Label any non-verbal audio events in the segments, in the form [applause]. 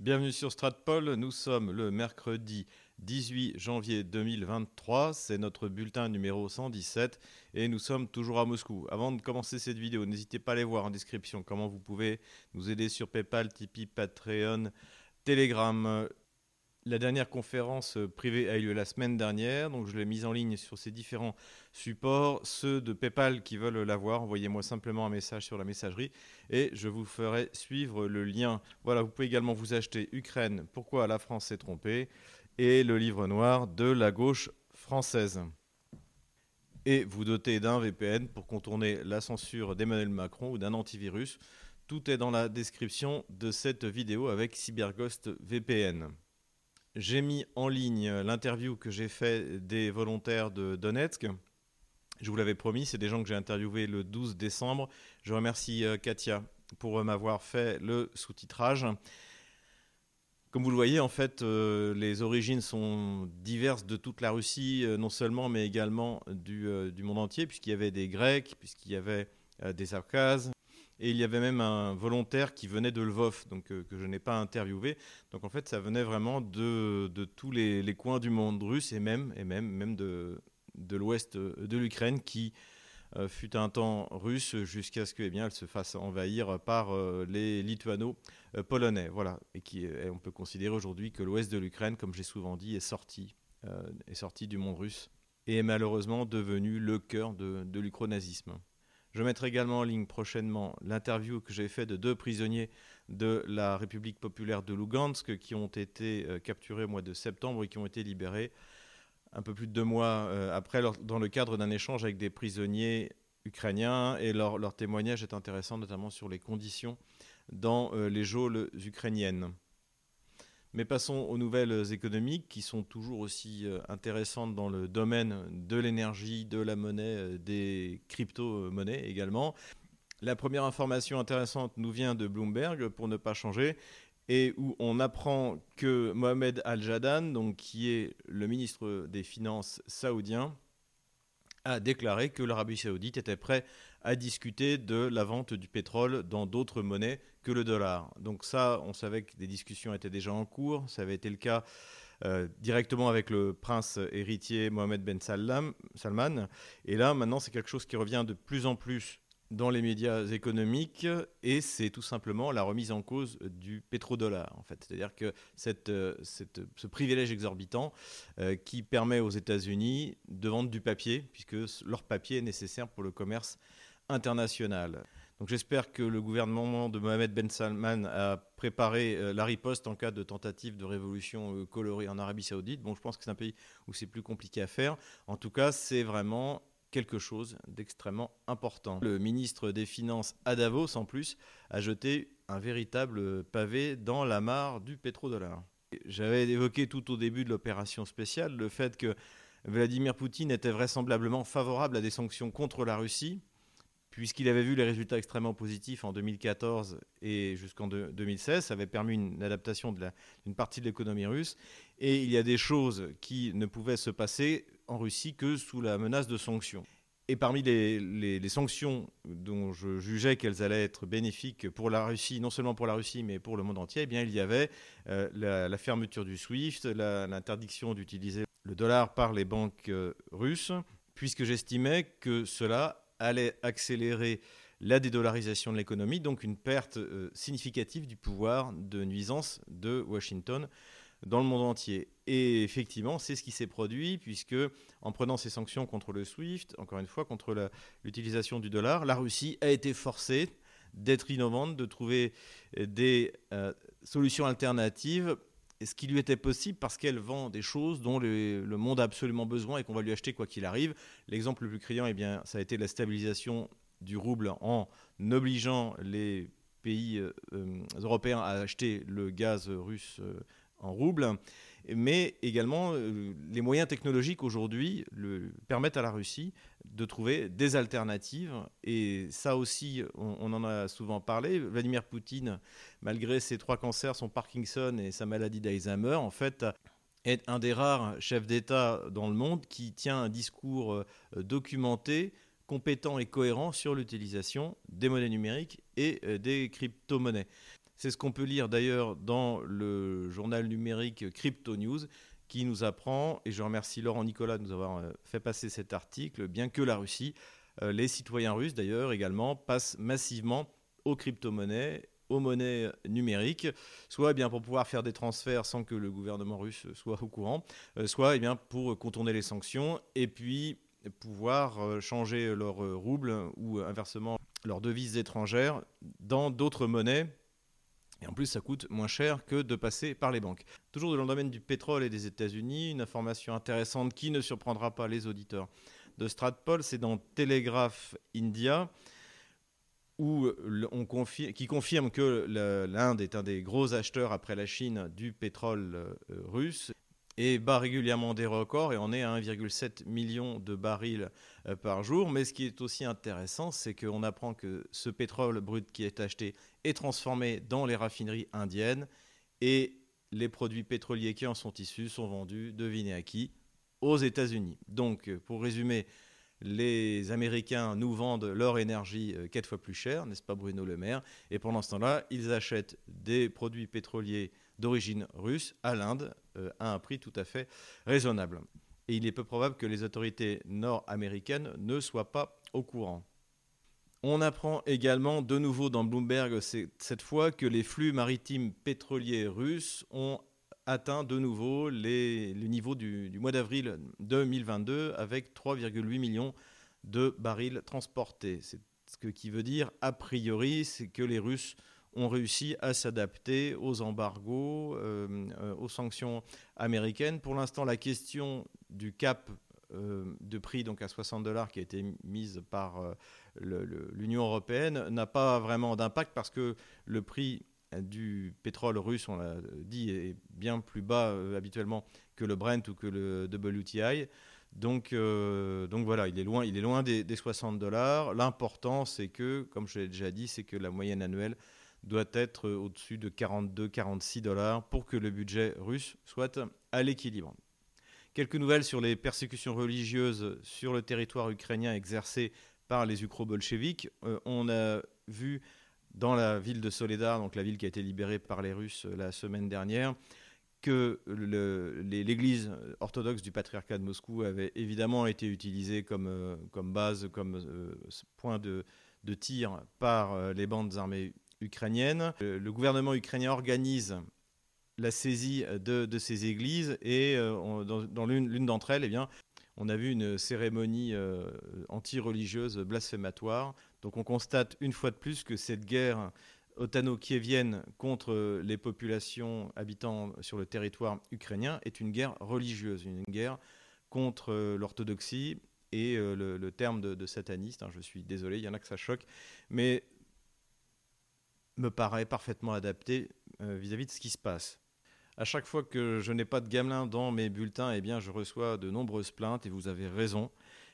Bienvenue sur Stratpol, nous sommes le mercredi 18 janvier 2023, c'est notre bulletin numéro 117 et nous sommes toujours à Moscou. Avant de commencer cette vidéo, n'hésitez pas à aller voir en description comment vous pouvez nous aider sur PayPal, Tipeee, Patreon, Telegram. La dernière conférence privée a eu lieu la semaine dernière, donc je l'ai mise en ligne sur ces différents supports. Ceux de PayPal qui veulent la voir, envoyez-moi simplement un message sur la messagerie et je vous ferai suivre le lien. Voilà, vous pouvez également vous acheter Ukraine, pourquoi la France s'est trompée, et le livre noir de la gauche française. Et vous doter d'un VPN pour contourner la censure d'Emmanuel Macron ou d'un antivirus. Tout est dans la description de cette vidéo avec CyberGhost VPN. J'ai mis en ligne l'interview que j'ai fait des volontaires de Donetsk. Je vous l'avais promis, c'est des gens que j'ai interviewés le 12 décembre. Je remercie euh, Katia pour m'avoir fait le sous-titrage. Comme vous le voyez, en fait, euh, les origines sont diverses de toute la Russie, euh, non seulement, mais également du, du monde entier, puisqu'il y avait des Grecs, puisqu'il y avait des Abkhazes, et il y avait même un volontaire qui venait de Lvov, donc, euh, que je n'ai pas interviewé. Donc en fait, ça venait vraiment de, de tous les, coins du monde russe et même, et même, même de, de l'ouest de l'Ukraine qui euh, fut un temps russe jusqu'à ce que eh se fasse envahir par euh, les lituano-polonais. voilà, et, qui, on peut considérer aujourd'hui que l'ouest de l'Ukraine, comme j'ai souvent dit, est sorti, est sorti du monde russe et est malheureusement devenu le cœur de, de l'ukronazisme. Je mettrai également en ligne prochainement l'interview que j'ai faite de deux prisonniers de la République populaire de Lugansk qui ont été euh, capturés au mois de septembre et qui ont été libérés un peu plus de deux mois euh, après dans le cadre d'un échange avec des prisonniers ukrainiens et leur, témoignage est intéressant notamment sur les conditions dans euh, les geôles ukrainiennes. Mais passons aux nouvelles économiques qui sont toujours aussi euh, intéressantes dans le domaine de l'énergie, de la monnaie, euh, des crypto-monnaies également. La première information intéressante nous vient de Bloomberg, pour ne pas changer, et où on apprend que Mohamed Al-Jadan, donc qui est le ministre des Finances saoudien, a déclaré que l'Arabie saoudite était prêt à discuter de la vente du pétrole dans d'autres monnaies que le dollar. Donc ça, on savait que des discussions étaient déjà en cours. Ça avait été le cas euh, directement avec le prince héritier Mohamed Ben Salman. Et là, maintenant, c'est quelque chose qui revient de plus en plus dans les médias économiques et c'est tout simplement la remise en cause du pétrodollar en fait. C'est-à-dire que euh, ce privilège exorbitant euh, qui permet aux États-Unis de vendre du papier puisque leur papier est nécessaire pour le commerce international. Donc j'espère que le gouvernement de Mohamed Ben Salman a préparé euh, la riposte en cas de tentative de révolution colorée en Arabie Saoudite. Bon, je pense que c'est un pays où c'est plus compliqué à faire. En tout cas, c'est vraiment quelque chose d'extrêmement important. Le ministre des Finances à Davos, en plus, a jeté un véritable pavé dans la mare du pétrodollar. J'avais évoqué tout au début de l'opération spéciale le fait que Vladimir Poutine était vraisemblablement favorable à des sanctions contre la Russie, puisqu'il avait vu les résultats extrêmement positifs en 2014 et jusqu'en 2016. Ça avait permis une adaptation d'une partie de l'économie russe. Et il y a des choses qui ne pouvaient se passer en Russie que sous la menace de sanctions. Et parmi les, sanctions dont je jugeais qu'elles allaient être bénéfiques pour la Russie, non seulement pour la Russie, mais pour le monde entier, eh bien, il y avait euh, la, fermeture du SWIFT, l'interdiction d'utiliser le dollar par les banques euh, russes, puisque j'estimais que cela allait accélérer la dédollarisation de l'économie, donc une perte euh, significative du pouvoir de nuisance de Washington dans le monde entier. Et effectivement, c'est ce qui s'est produit, puisque en prenant ces sanctions contre le SWIFT, encore une fois, contre l'utilisation du dollar, la Russie a été forcée d'être innovante, de trouver des euh, solutions alternatives, ce qui lui était possible parce qu'elle vend des choses dont le, monde a absolument besoin et qu'on va lui acheter quoi qu'il arrive. L'exemple le plus criant, eh ça a été la stabilisation du rouble en obligeant les pays euh, euh, européens à acheter le gaz russe en rouble, mais également euh, les moyens technologiques aujourd'hui permettent à la Russie de trouver des alternatives. Et ça aussi, on, en a souvent parlé. Vladimir Poutine, malgré ses trois cancers, son Parkinson et sa maladie d'Alzheimer, en fait, est un des rares chefs d'État dans le monde qui tient un discours euh, documenté compétent et cohérent sur l'utilisation des monnaies numériques et euh, des crypto-monnaies. C'est ce qu'on peut lire d'ailleurs dans le journal numérique Crypto News qui nous apprend, et je remercie Laurent Nicolas de nous avoir euh, fait passer cet article, bien que la Russie, euh, les citoyens russes d'ailleurs également, passent massivement aux crypto-monnaies aux monnaies numériques, soit eh pour pouvoir faire des transferts sans que le gouvernement russe soit au courant, euh, soit eh pour contourner les sanctions et puis pouvoir changer leur rouble ou inversement leurs devises étrangères dans d'autres monnaies et en plus, ça coûte moins cher que de passer par les banques. Toujours dans le domaine du pétrole et des États-Unis, une information intéressante qui ne surprendra pas les auditeurs de Stratpol, c'est dans Telegraph India, qui confirme que l'Inde est un des gros acheteurs après la Chine du pétrole euh, russe et bat régulièrement des records et on est à 1,7 million de barils euh, par jour. Mais ce qui est aussi intéressant, c'est qu'on apprend que ce pétrole brut qui est acheté est transformé dans les raffineries indiennes et les produits pétroliers qui en sont issus sont vendus, devinez à qui, aux États-Unis. Donc, pour résumer, les Américains nous vendent leur énergie euh, quatre fois plus cher, n'est-ce pas Bruno Le Maire? Et pendant ce temps-là, ils achètent des produits pétroliers d'origine russe à l'Inde euh, à un prix tout à fait raisonnable. Et il est peu probable que les autorités nord-américaines ne soient pas au courant. On apprend également de nouveau dans Bloomberg cette fois que les flux maritimes pétroliers russes ont atteint de nouveau le niveau du, mois d'avril 2022 avec 3,8 millions de barils transportés. C'est ce qui veut dire, a priori, que les Russes ont réussi à s'adapter aux embargos, euh, euh, aux sanctions américaines. Pour l'instant, la question du cap euh, de prix donc à 60 dollars qui a été mise par l'Union européenne n'a pas vraiment d'impact parce que le prix du pétrole russe, on l'a dit, est bien plus bas habituellement que le Brent ou que le WTI. Donc, donc voilà, il est loin, il est loin des, des 60 dollars. L'important, c'est que, comme je l'ai déjà dit, c'est que la moyenne annuelle doit être au-dessus de 42-46 dollars pour que le budget russe soit à l'équilibre. Quelques nouvelles sur les persécutions religieuses sur le territoire ukrainien exercées par les ukro-bolcheviks. Euh, on a vu dans la ville de Soledar, donc la ville qui a été libérée par les Russes euh, la semaine dernière, que l'Église orthodoxe du patriarcat de Moscou avait évidemment été utilisée comme, euh, base, comme point de, de tir par les bandes armées ukrainienne. Le gouvernement ukrainien organise la saisie de, ces églises et euh, dans, l'une d'entre elles, eh bien, on a vu une cérémonie euh, anti-religieuse blasphématoire. Donc on constate une fois de plus que cette guerre otano-kievienne contre les populations habitant sur le territoire ukrainien est une guerre religieuse, une guerre contre l'orthodoxie et euh, le, terme de, sataniste. Hein, je suis désolé, il y en a que ça choque, mais me paraît parfaitement adapté euh, vis-à-vis de ce qui se passe. À chaque fois que je n'ai pas de gamelin dans mes bulletins, eh bien, je reçois de nombreuses plaintes et vous avez raison.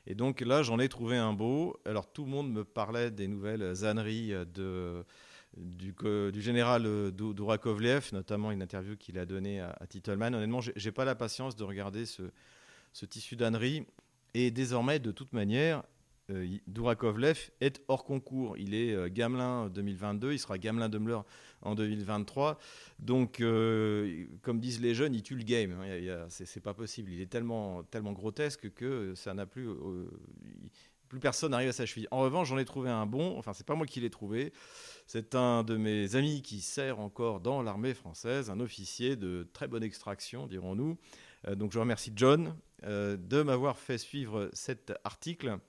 Et donc là, j'en ai trouvé un beau. Alors tout le monde me parlait des nouvelles âneries de, du, du, général Dourakovlev, notamment une interview qu'il a donnée à, à Titelman. Honnêtement, j'ai pas la patience de regarder ce, ce tissu d'âneries. Et désormais, de toute manière, euh, Dourakovlev est hors concours. Il est euh, Gamelin 2022, il sera Gamelin Dumbler en 2023. Donc, euh, comme disent les jeunes, il tue le game. C'est pas possible. Il est tellement, tellement grotesque que ça n'a plus. plus personne n'arrive à sa cheville. En revanche, j'en ai trouvé un bon. Enfin, c'est pas moi qui l'ai trouvé. C'est un de mes amis qui sert encore dans l'armée française, un officier de très bonne extraction, dirons-nous. donc, je remercie John de m'avoir fait suivre cet article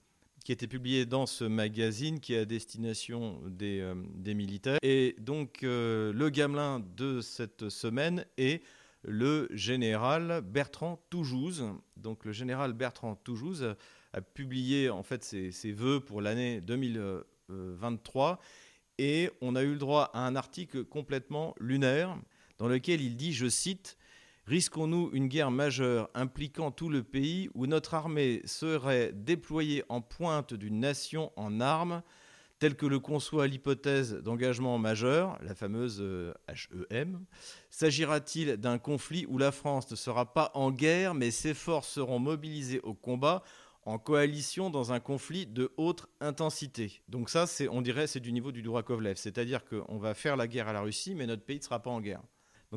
qui était publié dans ce magazine qui est à destination des, euh, militaires. Et donc euh, le gamelin de cette semaine est le général Bertrand Toujouz. Donc le général Bertrand Toujouz a publié en fait ses, ses vœux pour l'année 2023 et on a eu le droit à un article complètement lunaire dans lequel il dit, je cite, Risquons-nous une guerre majeure impliquant tout le pays où notre armée serait déployée en pointe d'une nation en armes, telle que le conçoit l'hypothèse d'engagement majeur, la fameuse HEM S'agira-t-il d'un conflit où la France ne sera pas en guerre, mais ses forces seront mobilisées au combat en coalition dans un conflit de haute intensité? Donc ça, on dirait, c'est du niveau du droit Kovlev, c'est-à-dire qu'on va faire la guerre à la Russie, mais notre pays ne sera pas en guerre.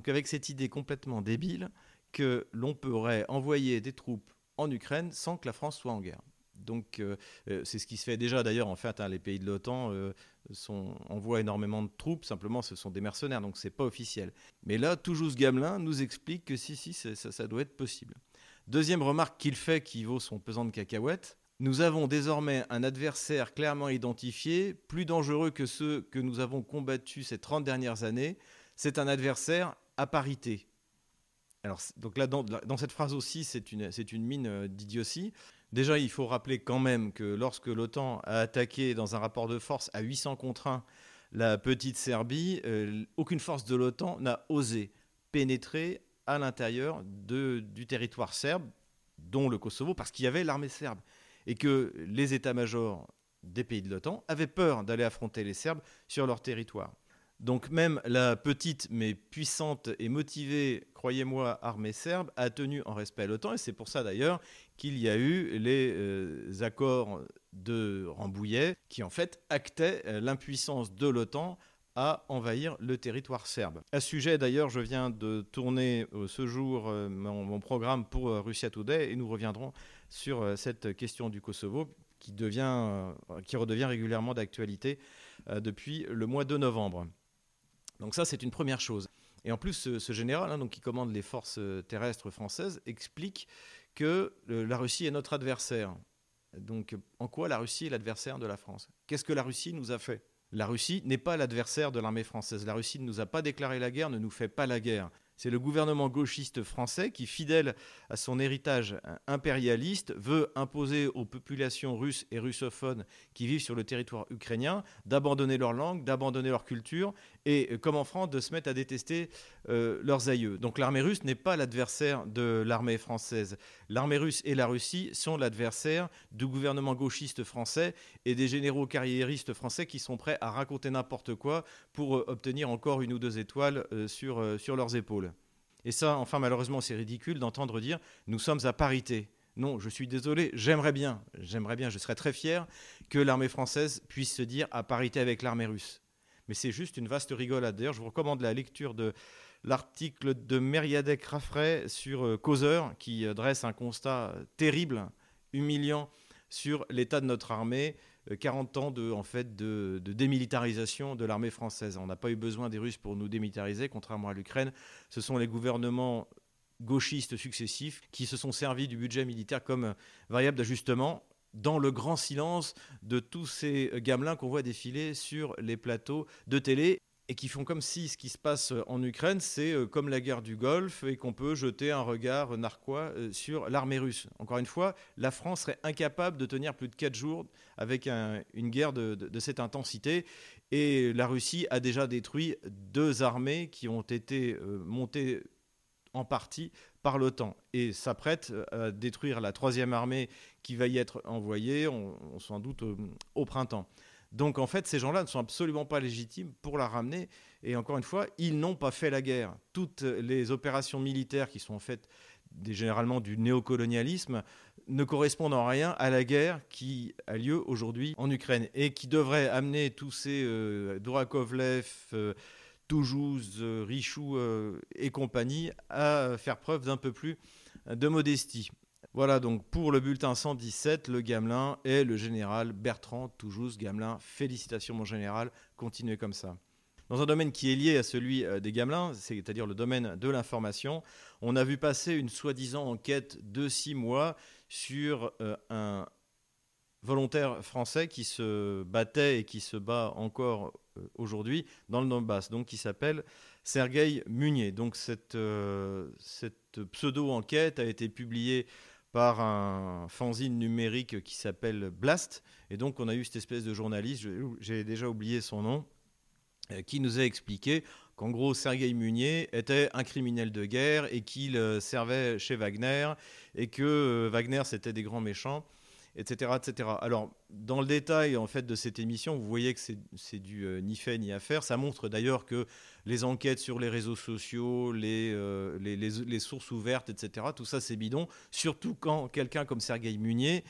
Donc avec cette idée complètement débile que l'on pourrait envoyer des troupes en Ukraine sans que la France soit en guerre. Donc euh, euh, c'est ce qui se fait déjà d'ailleurs en fait. Hein, les pays de l'OTAN euh, envoient énormément de troupes. Simplement, ce sont des mercenaires, donc c'est pas officiel. Mais là, toujours Gamelin nous explique que si si ça, ça doit être possible. Deuxième remarque qu'il fait qui vaut son pesant de cacahuètes. Nous avons désormais un adversaire clairement identifié, plus dangereux que ceux que nous avons combattus ces 30 dernières années. C'est un adversaire à parité. Donc dans, cette phrase aussi, c'est une, mine d'idiotie. Déjà, il faut rappeler quand même que lorsque l'OTAN a attaqué dans un rapport de force à 800 contre 1 la petite Serbie, euh, aucune force de l'OTAN n'a osé pénétrer à l'intérieur du territoire serbe, dont le Kosovo, parce qu'il y avait l'armée serbe. Et que les états-majors des pays de l'OTAN avaient peur d'aller affronter les Serbes sur leur territoire. Donc même la petite mais puissante et motivée, croyez-moi, armée serbe a tenu en respect à l'OTAN, et c'est pour ça d'ailleurs qu'il y a eu les euh, accords de Rambouillet qui en fait actaient euh, l'impuissance de l'OTAN à envahir le territoire serbe. À ce sujet, d'ailleurs, je viens de tourner euh, ce jour mon, programme pour Russia Today et nous reviendrons sur cette question du Kosovo qui, devient, qui redevient régulièrement d'actualité depuis le mois de novembre. Donc ça, c'est une première chose. Et en plus, ce, général, hein, donc, qui commande les forces euh, terrestres françaises, explique que euh, la Russie est notre adversaire. Donc en quoi la Russie est l'adversaire de la France? Qu'est-ce que la Russie nous a fait? La Russie n'est pas l'adversaire de l'armée française. La Russie ne nous a pas déclaré la guerre, ne nous fait pas la guerre. C'est le gouvernement gauchiste français qui, fidèle à son héritage impérialiste, veut imposer aux populations russes et russophones qui vivent sur le territoire ukrainien d'abandonner leur langue, d'abandonner leur culture et, comme en France, de se mettre à détester euh, leurs aïeux. Donc l'armée russe n'est pas l'adversaire de l'armée française. L'armée russe et la Russie sont l'adversaire du gouvernement gauchiste français et des généraux carriéristes français qui sont prêts à raconter n'importe quoi pour euh, obtenir encore une ou deux étoiles euh, sur, sur leurs épaules. Et ça, enfin, malheureusement, c'est ridicule d'entendre dire nous sommes à parité. Non, je suis désolé, j'aimerais bien, j'aimerais bien, je serais très fier que l'armée française puisse se dire à parité avec l'armée russe. Mais c'est juste une vaste rigolade. D'ailleurs, je vous recommande la lecture de l'article de Meriadec Raffray sur euh, Causeur, qui euh, dresse un constat terrible, humiliant sur l'état de notre armée 40 euh, ans de, de, démilitarisation de l'armée française. On n'a pas eu besoin des Russes pour nous démilitariser, contrairement à l'Ukraine. Ce sont les gouvernements gauchistes successifs qui se sont servis du budget militaire comme variable d'ajustement dans le grand silence de tous ces gamelins qu'on voit défiler sur les plateaux de télé et qui font comme si ce qui se passe en Ukraine, c'est euh, comme la guerre du Golfe et qu'on peut jeter un regard narquois euh, sur l'armée russe. Encore une fois, la France serait incapable de tenir plus de 4 jours avec une guerre de, cette intensité. Et la Russie a déjà détruit deux armées qui ont été euh, montées en partie par l'OTAN et s'apprête à détruire la troisième armée qui va y être envoyée, on, sans doute au printemps. Donc en fait, ces gens-là ne sont absolument pas légitimes pour la ramener. Et encore une fois, ils n'ont pas fait la guerre. Toutes les opérations militaires qui sont faites généralement du néocolonialisme ne correspondent en rien à la guerre qui a lieu aujourd'hui en Ukraine et qui devrait amener tous ces euh, euh, Toujouz, euh, Richou euh, et compagnie à faire preuve d'un peu plus de modestie. Voilà donc pour le bulletin 117, le Gamelin et le général Bertrand Toujous Gamelin. Félicitations mon général, continuez comme ça. Dans un domaine qui est lié à celui euh, des Gamelins, c'est-à-dire le domaine de l'information, on a vu passer une soi-disant enquête de six mois sur euh, un volontaire français qui se battait et qui se bat encore euh, aujourd'hui dans le Donbass, donc qui s'appelle Sergueï Munier. Donc cette, cette pseudo-enquête a été publiée par un fanzine numérique qui s'appelle Blast. Et donc, on a eu cette espèce de journaliste, j'ai déjà oublié son nom, euh, qui nous a expliqué qu'en gros, Sergei Munier était un criminel de guerre et qu'il euh, servait chez Wagner et que euh, Wagner, c'était des grands méchants etc., etc. Alors, dans le détail en fait de cette émission, vous voyez que c'est du euh, ni fait ni à faire. Ça montre d'ailleurs que les enquêtes sur les réseaux sociaux, les, euh, les, sources ouvertes, etc., tout ça c'est bidon. Surtout quand quelqu'un comme Sergueï Munier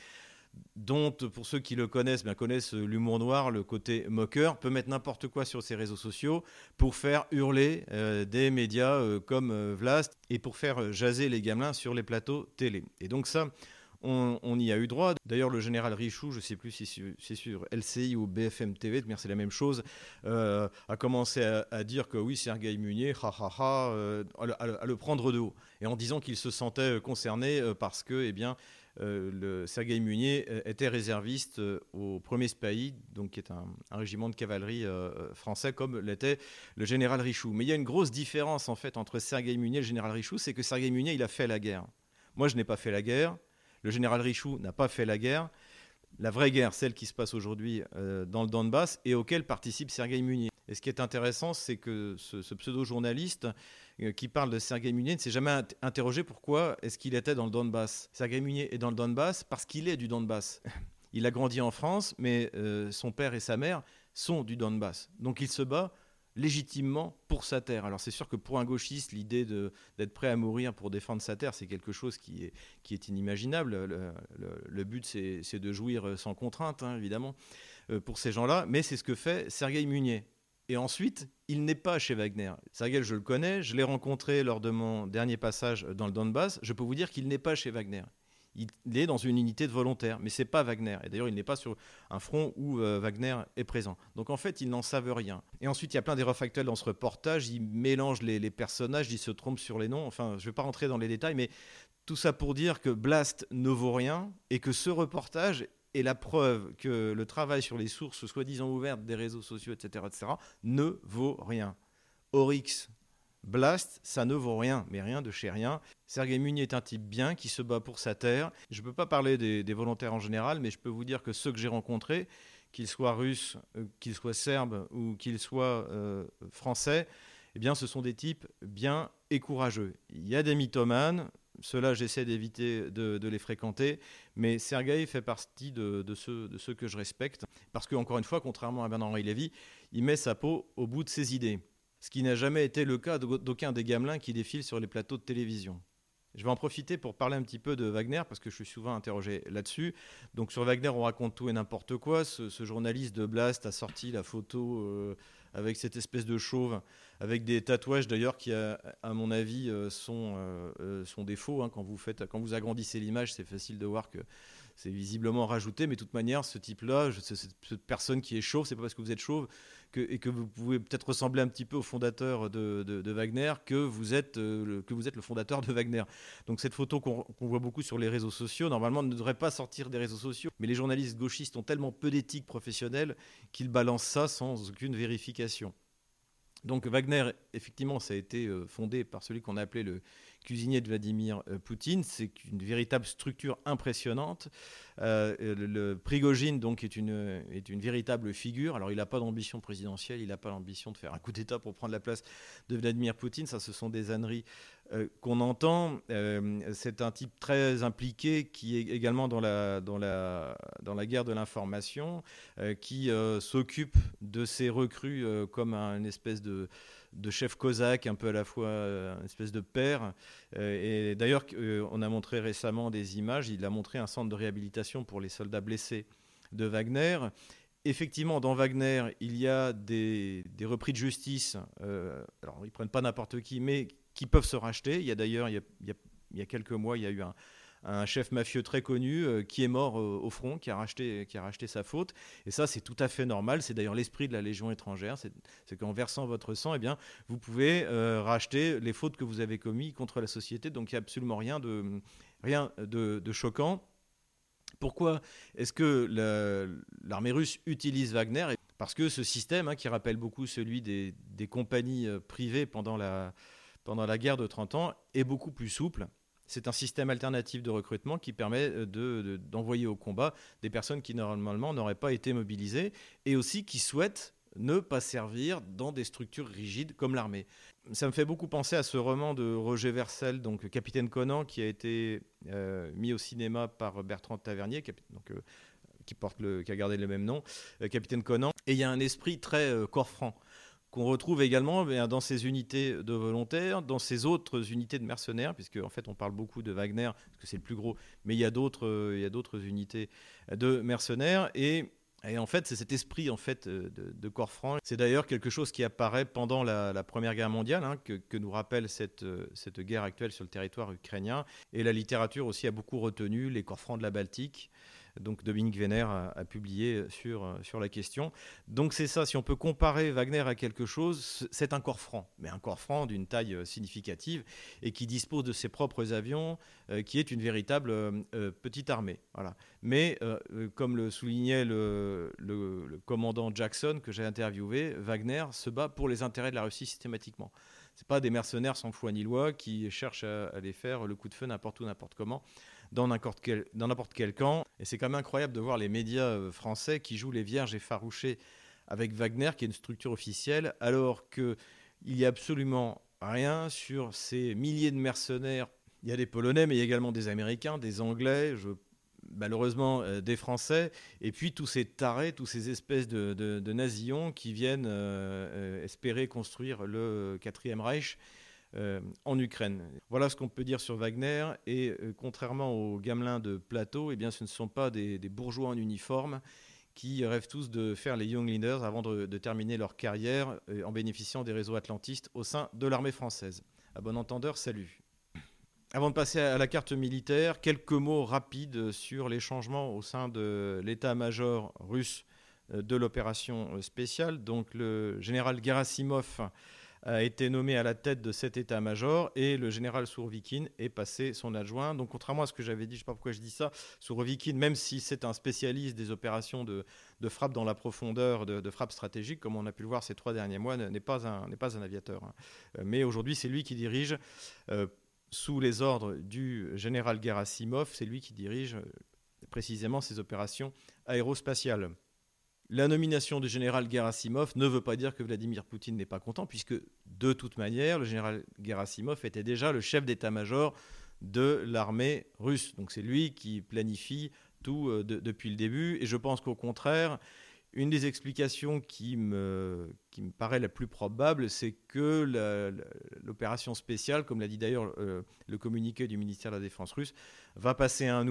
dont, pour ceux qui le connaissent, connaissent l'humour noir, le côté moqueur, peut mettre n'importe quoi sur ses réseaux sociaux pour faire hurler euh, des médias comme Vlast et pour faire jaser les gamelins sur les plateaux télé. Et donc ça, on, y a eu droit. D'ailleurs, le général Richoux, je ne sais plus si c'est sur LCI ou BFM TV, c'est la même chose, a commencé à, dire que oui, Sergueï Munier, ha, ha, ha, à, le prendre de haut. Et en disant qu'il se sentait concerné parce que, eh bien, euh, le Munier euh, était réserviste euh, au 1er Spahi, donc qui est un, régiment de cavalerie français, comme l'était le général Richoux. Mais il y a une grosse différence en fait entre Sergueï Munier et le général Richoux, c'est que Sergueï Munier, il a fait la guerre. Moi, je n'ai pas fait la guerre. Le général Richoux n'a pas fait la guerre. La vraie guerre, celle qui se passe aujourd'hui dans le Donbass, et auquel participe Sergueï Munier. Et ce qui est intéressant, c'est que ce pseudo-journaliste euh, qui parle de Sergei Munier ne s'est jamais interrogé pourquoi est-ce qu'il était dans le Donbass. Sergei Munier est dans le Donbass parce qu'il est du Donbass. [laughs] Il a grandi en France, mais euh, son père et sa mère sont du Donbass. Donc il se bat légitimement pour sa terre. Alors c'est sûr que pour un gauchiste, l'idée d'être prêt à mourir pour défendre sa terre, c'est quelque chose qui est, qui est inimaginable. Le, but, c'est de jouir sans contrainte, hein, évidemment, euh, pour ces gens-là. Mais c'est ce que fait Sergei Munier. Et ensuite, il n'est pas chez Wagner. Sergei, je le connais, je l'ai rencontré lors de mon dernier passage dans le Donbass. Je peux vous dire qu'il n'est pas chez Wagner. Il est dans une unité de volontaires, mais c'est pas Wagner. Et d'ailleurs, il n'est pas sur un front où euh, Wagner est présent. Donc en fait, ils n'en savent rien. Et ensuite, il y a plein d'erreurs factuelles dans ce reportage. Il mélange les, personnages, il se trompe sur les noms. Enfin, je ne vais pas rentrer dans les détails, mais tout ça pour dire que Blast ne vaut rien et que ce reportage et la preuve que le travail sur les sources soi-disant ouvertes des réseaux sociaux, etc., etc., ne vaut rien. Oryx, Blast, ça ne vaut rien, mais rien de chez rien. Sergei Munier est un type bien qui se bat pour sa terre. Je ne peux pas parler des, volontaires en général, mais je peux vous dire que ceux que j'ai rencontrés, qu'ils soient russes, euh, qu'ils soient serbes ou qu'ils soient euh, français, eh bien, ce sont des types bien et courageux. Il y a des mythomanes, ceux-là, j'essaie d'éviter de, les fréquenter, mais Sergueï fait partie de, ceux, que je respecte, parce qu'encore une fois, contrairement à Bernard-Henri Lévy, il met sa peau au bout de ses idées, ce qui n'a jamais été le cas d'aucun des gamelins qui défilent sur les plateaux de télévision. Je vais en profiter pour parler un petit peu de Wagner, parce que je suis souvent interrogé là-dessus. Donc sur Wagner, on raconte tout et n'importe quoi. Ce, journaliste de Blast a sorti la photo euh, avec cette espèce de chauve, avec des tatouages d'ailleurs qui, à, mon avis, euh, sont, euh, euh, sont des faux. Hein. Quand, vous faites, quand vous agrandissez l'image, c'est facile de voir que c'est visiblement rajouté, mais de toute manière, ce type-là, cette personne qui est chauve, c'est pas parce que vous êtes chauve et que vous pouvez peut-être ressembler un petit peu au fondateur de, Wagner que vous, êtes, le, que vous êtes le fondateur de Wagner. Donc cette photo qu'on voit beaucoup sur les réseaux sociaux, normalement, ne devrait pas sortir des réseaux sociaux, mais les journalistes gauchistes ont tellement peu d'éthique professionnelle qu'ils balancent ça sans aucune vérification. Donc Wagner, effectivement, ça a été euh, fondé par celui qu'on a appelé le cuisinier de Vladimir euh, Poutine. C'est une véritable structure impressionnante. Euh, le, Prigogine, donc, est une, est une véritable figure. Alors, il n'a pas d'ambition présidentielle, il n'a pas l'ambition de faire un coup d'État pour prendre la place de Vladimir Poutine. Ça, ce sont des âneries euh, qu'on entend. c'est un type très impliqué qui est également dans la, dans la, dans la guerre de l'information, qui s'occupe de ses recrues comme un espèce de de chef cosaque, un peu à la fois euh, une espèce de père. Euh, et d'ailleurs, euh, on a montré récemment des images. Il a montré un centre de réhabilitation pour les soldats blessés de Wagner. Effectivement, dans Wagner, il y a des, repris de justice. alors, ils prennent pas n'importe qui, mais qui peuvent se racheter. Il y a d'ailleurs, il, il, y a quelques mois, il y a eu un, un chef mafieux très connu euh, qui est mort euh, au front, qui a, racheté, qui a racheté sa faute. Et ça, c'est tout à fait normal. C'est d'ailleurs l'esprit de la Légion étrangère. C'est qu'en versant votre sang, eh bien, vous pouvez euh, racheter les fautes que vous avez commises contre la société. Donc il n'y a absolument rien de, rien de, choquant. Pourquoi est-ce que l'armée russe utilise Wagner? Parce que ce système, hein, qui rappelle beaucoup celui des, des compagnies privées pendant la, pendant la guerre de 30 ans, est beaucoup plus souple c'est un système alternatif de recrutement qui permet euh, d'envoyer au combat des personnes qui normalement n'auraient pas été mobilisées et aussi qui souhaitent ne pas servir dans des structures rigides comme l'armée. Ça me fait beaucoup penser à ce roman de Roger Versel, donc Capitaine Conan, qui a été euh, mis au cinéma par Bertrand Tavernier, donc, euh, qui, porte le, qui a gardé le même nom, Capitaine Conan. Et il y a un esprit très corps franc qu'on retrouve également eh dans ces unités de volontaires, dans ces autres unités de mercenaires, puisque en fait on parle beaucoup de Wagner, parce que c'est le plus gros, mais il y a d'autres, d'autres unités de mercenaires, et en fait, c'est cet esprit en fait de, de corps franc. C'est d'ailleurs quelque chose qui apparaît pendant la, Première Guerre mondiale, hein, que, nous rappelle cette, cette guerre actuelle sur le territoire ukrainien. Et la littérature aussi a beaucoup retenu les corps francs de la Baltique, donc Dominique Vénère a, publié sur, sur la question. Donc c'est ça, si on peut comparer Wagner à quelque chose, c'est un corps franc, mais un corps franc d'une taille euh, significative et qui dispose de ses propres avions, euh, qui est une véritable euh, petite armée. Voilà. Mais comme le soulignait le, commandant Jackson que j'ai interviewé, Wagner se bat pour les intérêts de la Russie systématiquement. Ce pas des mercenaires sans foi ni loi qui cherchent à aller faire le coup de feu n'importe où, n'importe comment dans n'importe quel, camp. Et c'est quand même incroyable de voir les médias euh, français qui jouent les vierges effarouchées avec Wagner, qui est une structure officielle, alors qu'il n'y a absolument rien sur ces milliers de mercenaires. Il y a des Polonais, mais il y a également des Américains, des Anglais, malheureusement euh, des Français, et puis tous ces tarés, tous ces espèces de, de, qui viennent euh, espérer construire le quatrième Reich en Ukraine. Voilà ce qu'on peut dire sur Wagner. Et euh, contrairement aux gamelins de plateau, eh bien, ce ne sont pas des, bourgeois en uniforme qui rêvent tous de faire les Young Leaders avant de, terminer leur carrière euh, en bénéficiant des réseaux atlantistes au sein de l'armée française. À bon entendeur, salut. Avant de passer à la carte militaire, quelques mots rapides sur les changements au sein de l'état-major russe de l'opération spéciale. Donc le général Gerasimov a été nommé à la tête de cet état-major et le général Sourvikin est passé son adjoint. Donc contrairement à ce que j'avais dit, je ne sais pas pourquoi je dis ça, Sourvikin, même si c'est un spécialiste des opérations de, frappe dans la profondeur, de, frappe stratégique, comme on a pu le voir ces trois derniers mois, n'est pas un, pas un aviateur. Hein. Euh, mais aujourd'hui, c'est lui qui dirige, euh, sous les ordres du général Gerasimov, c'est lui qui dirige euh, précisément ces opérations aérospatiales. La nomination du général Gerasimov ne veut pas dire que Vladimir Poutine n'est pas content, puisque de toute manière, le général Gerasimov était déjà le chef d'état-major de l'armée russe. Donc c'est lui qui planifie tout euh, depuis le début. Et je pense qu'au contraire, une des explications qui me, paraît la plus probable, c'est que l'opération spéciale, comme l'a dit d'ailleurs euh, le communiqué du ministère de la Défense russe, va passer à un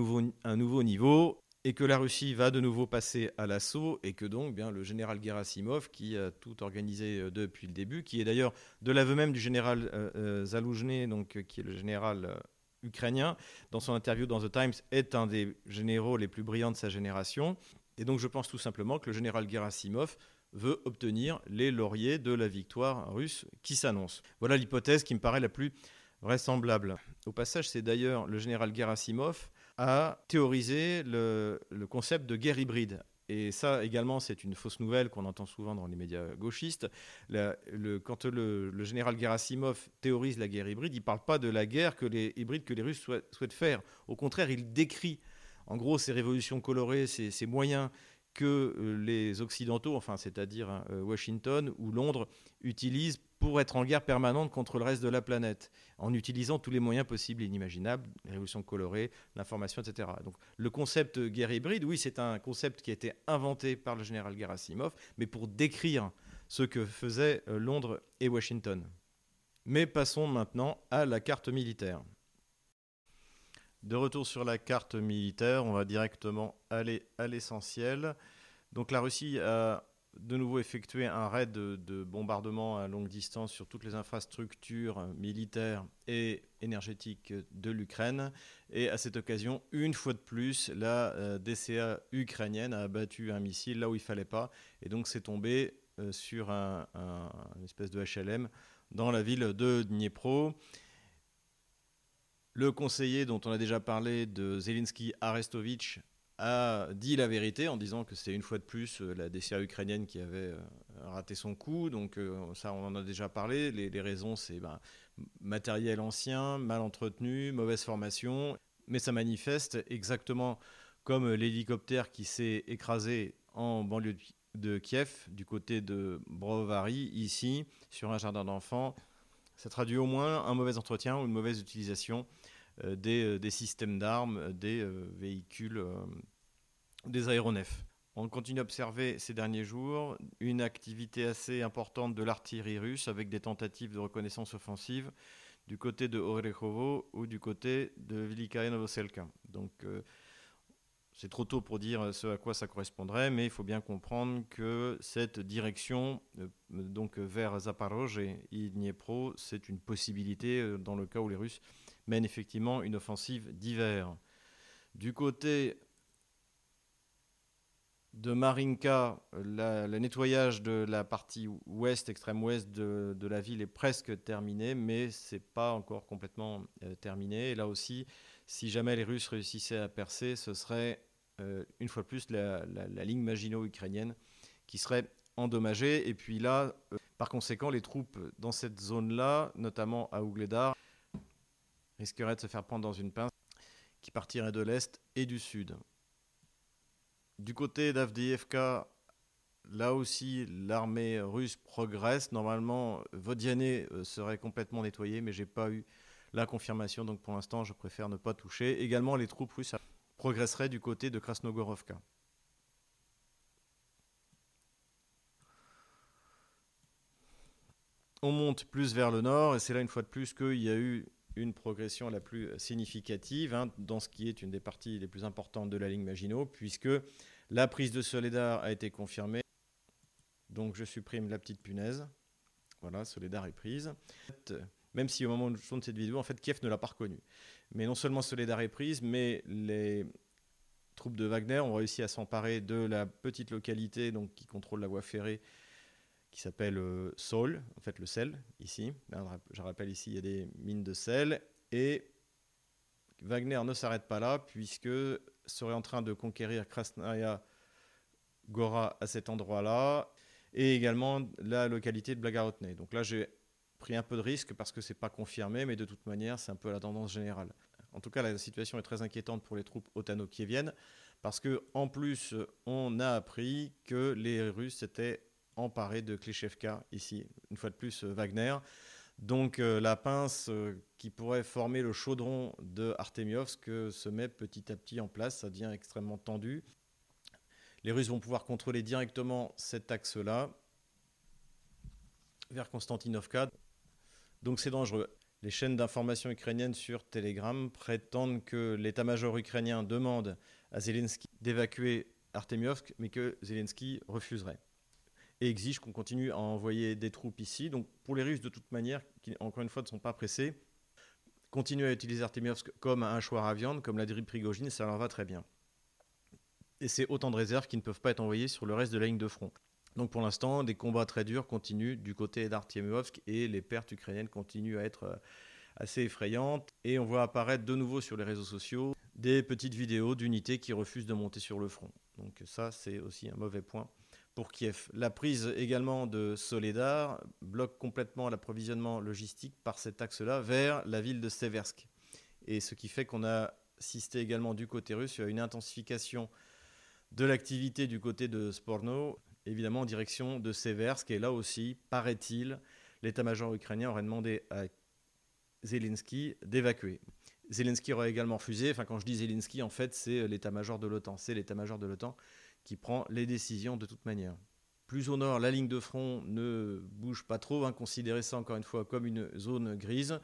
nouveau niveau et que la Russie va de nouveau passer à l'assaut et que donc bien le général Gerasimov qui a tout organisé euh, depuis le début, qui est d'ailleurs de l'aveu même du général euh, euh donc qui est le général euh, ukrainien, dans son interview dans The Times, est un des généraux les plus brillants de sa génération. Et donc je pense tout simplement que le général Gerasimov veut obtenir les lauriers de la victoire russe qui s'annonce. Voilà l'hypothèse qui me paraît la plus vraisemblable. Au passage, c'est d'ailleurs le général Gerasimov a théorisé le, concept de guerre hybride. Et ça également, c'est une fausse nouvelle qu'on entend souvent dans les médias gauchistes. quand le, général Gerasimov théorise la guerre hybride, il ne parle pas de la guerre que les que les Russes souhaitent faire. Au contraire, il décrit en gros ces révolutions colorées, ces, ces moyens que euh, les Occidentaux, enfin c'est-à-dire hein, euh, Washington ou Londres, utilisent pour être en guerre permanente contre le reste de la planète, en utilisant tous les moyens possibles et inimaginables, les révolutions colorées, l'information, etc. Donc le concept guerre hybride, oui, c'est un concept qui a été inventé par le général Gerasimov, mais pour décrire ce que faisaient euh, Londres et Washington. Mais passons maintenant à la carte militaire. De retour sur la carte militaire, on va directement aller à l'essentiel. Donc la Russie a de nouveau effectué un raid de, bombardement à longue distance sur toutes les infrastructures militaires et énergétiques de l'Ukraine. Et à cette occasion, une fois de plus, la euh, DCA ukrainienne a abattu un missile là où il fallait pas. Et donc c'est tombé euh, sur un, une espèce de HLM dans la ville de Dniepro. Le conseiller dont on a déjà parlé de Zelensky Arestovitch a dit la vérité en disant que c'était une fois de plus euh, la DCA ukrainienne qui avait euh, raté son coup. Donc euh, ça, on en a déjà parlé. Les, raisons, c'est ben, matériel ancien, mal entretenu, mauvaise formation. Mais ça manifeste exactement comme l'hélicoptère qui s'est écrasé en banlieue de Kiev, du côté de Brovary, ici, sur un jardin d'enfants. Ça traduit au moins un mauvais entretien ou une mauvaise utilisation euh, des, systèmes d'armes, des véhicules, des aéronefs. On continue à observer ces derniers jours une activité assez importante de l'artillerie russe avec des tentatives de reconnaissance offensive du côté de Orechovo ou du côté de Velikaya Novoselka. Donc euh, c'est trop tôt pour dire ce à quoi ça correspondrait, mais il faut bien comprendre que cette direction, euh, donc vers Zaporozhye et Dniepro, c'est une possibilité euh, dans le cas où les Russes mènent effectivement une offensive d'hiver. Du côté de Marinka, le nettoyage de la partie ouest, extrême ouest de, la ville est presque terminé, mais ce n'est pas encore complètement euh, terminé. Et là aussi, si jamais les Russes réussissaient à percer, ce serait euh, une fois de plus la, ligne Maginot-ukrainienne qui serait endommagée. Et puis là, euh, par conséquent, les troupes dans cette zone-là, notamment à Ougledar, risqueraient de se faire prendre dans une pince qui partirait de l'est et du sud. Du côté d'Avdiivka, là aussi, l'armée russe progresse. Normalement, Vodiane euh, serait complètement nettoyé, mais j'ai pas eu la confirmation, donc pour l'instant, je préfère ne pas toucher. Également, les troupes russes progresseraient du côté de Krasnogorovka. On monte plus vers le nord, et c'est là une fois de plus qu'il y a eu une progression la plus significative hein, dans ce qui est une des parties les plus importantes de la ligne Maginot, puisque la prise de Soledar a été confirmée. Donc je supprime la petite punaise. Voilà, Soledar est prise. Même si au moment où je tourne cette vidéo, en fait, Kiev ne l'a pas reconnue. Mais non seulement Soledar est prise, mais les troupes de Wagner ont réussi à s'emparer de la petite localité donc, qui contrôle la voie ferrée qui s'appelle euh, Sol, en fait le sel, ici. Je rappelle ici, il y a des mines de sel. Et Wagner ne s'arrête pas là, puisque serait en train de conquérir Krasnaya Gora à cet endroit-là, et également la localité de Blagarotne. Donc là, j'ai pris un peu de risque parce que c'est pas confirmé, mais de toute manière, c'est un peu la tendance générale. En tout cas, la situation est très inquiétante pour les troupes otano-kieviennes, parce que en plus, on a appris que les Russes étaient emparé de Klishevka ici, une fois de plus euh, Wagner. Donc euh, la pince euh, qui pourrait former le chaudron de Artemiovsk se met petit à petit en place, ça devient extrêmement tendu. Les Russes vont pouvoir contrôler directement cet axe-là vers Konstantinovka. Donc c'est dangereux. Les chaînes d'information ukrainiennes sur Telegram prétendent que l'état-major ukrainien demande à Zelensky d'évacuer Artemiovsk, mais que Zelensky refuserait et exige qu'on continue à envoyer des troupes ici. Donc pour les Russes, de toute manière, qui encore une fois ne sont pas pressés, continuer à utiliser Artemiovsk comme un choix à viande, comme l'a dit Prigogine, ça leur va très bien. Et c'est autant de réserves qui ne peuvent pas être envoyées sur le reste de la ligne de front. Donc pour l'instant, des combats très durs continuent du côté d'Artemiovsk et les pertes ukrainiennes continuent à être euh, assez effrayantes. Et on voit apparaître de nouveau sur les réseaux sociaux des petites vidéos d'unités qui refusent de monter sur le front. Donc ça, c'est aussi un mauvais point pour Kiev. La prise également de Soledar bloque complètement l'approvisionnement logistique par cet axe-là vers la ville de Seversk. Et ce qui fait qu'on a assisté également du côté russe à une intensification de l'activité du côté de Sporno, évidemment en direction de Seversk. Et là aussi, paraît-il, l'état-major ukrainien aurait demandé à Zelensky d'évacuer. Zelensky aurait également refusé. Enfin, quand je dis Zelensky, en fait, c'est l'état-major de l'OTAN. C'est l'état-major de l'OTAN qui prend les décisions de toute manière. Plus au nord, la ligne de front ne bouge pas trop, hein, considérez ça encore une fois comme une zone grise.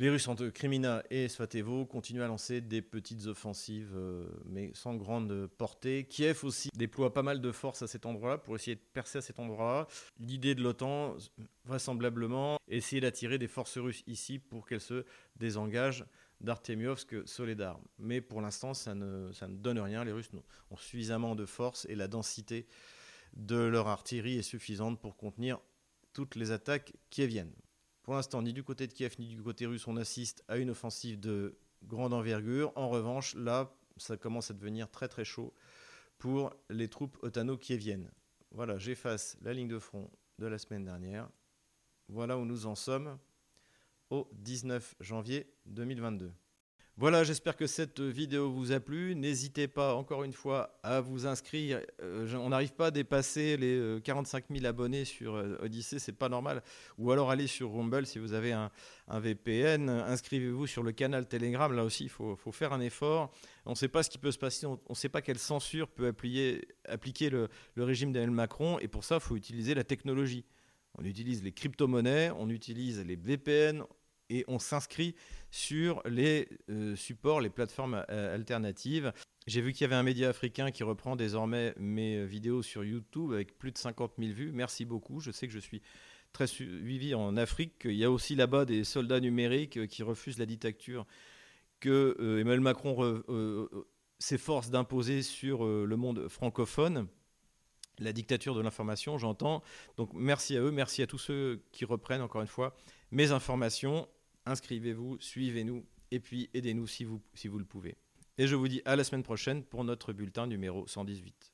Les Russes entre Krimina et Svatevo continuent à lancer des petites offensives, euh, mais sans grande portée. Kiev aussi déploie pas mal de forces à cet endroit-là pour essayer de percer à cet endroit-là. L'idée de l'OTAN, vraisemblablement, essayer d'attirer des forces russes ici pour qu'elles se désengagent d'Artemiovsk Soledar. Mais pour l'instant, ça ne, ça ne donne rien. Les Russes ont suffisamment de force et la densité de leur artillerie est suffisante pour contenir toutes les attaques qui viennent. Pour l'instant, ni du côté de Kiev ni du côté russe, on assiste à une offensive de grande envergure. En revanche, là, ça commence à devenir très très chaud pour les troupes otano-kieviennes. Voilà, j'efface la ligne de front de la semaine dernière. Voilà où nous en sommes au 19 janvier 2022. Voilà, j'espère que cette vidéo vous a plu. N'hésitez pas, encore une fois, à vous inscrire. Euh, on n'arrive pas à dépasser les 45 euh, 000 abonnés sur euh, Odyssey, c'est pas normal. Ou alors allez sur Rumble si vous avez un, VPN. Inscrivez-vous sur le canal Telegram. Là aussi, il faut, faire un effort. On ne sait pas ce qui peut se passer. On ne sait pas quelle censure peut appliquer, le régime d'Emmanuel Macron. Et pour ça, il faut utiliser la technologie. On utilise les crypto-monnaies, on utilise les VPN, et on s'inscrit sur les euh, supports, les plateformes euh, alternatives. J'ai vu qu'il y avait un média africain qui reprend désormais mes vidéos sur YouTube avec plus de 50 000 vues. Merci beaucoup. Je sais que je suis très suivi en Afrique. Il y a aussi là-bas des soldats numériques qui refusent la dictature que euh, Emmanuel Macron s'efforce d'imposer sur le monde francophone la dictature de l'information, j'entends. Donc merci à eux, merci à tous ceux qui reprennent encore une fois mes informations inscrivez-vous, suivez-nous et puis aidez-nous si vous, le pouvez. Et je vous dis à la semaine prochaine pour notre bulletin numéro 118.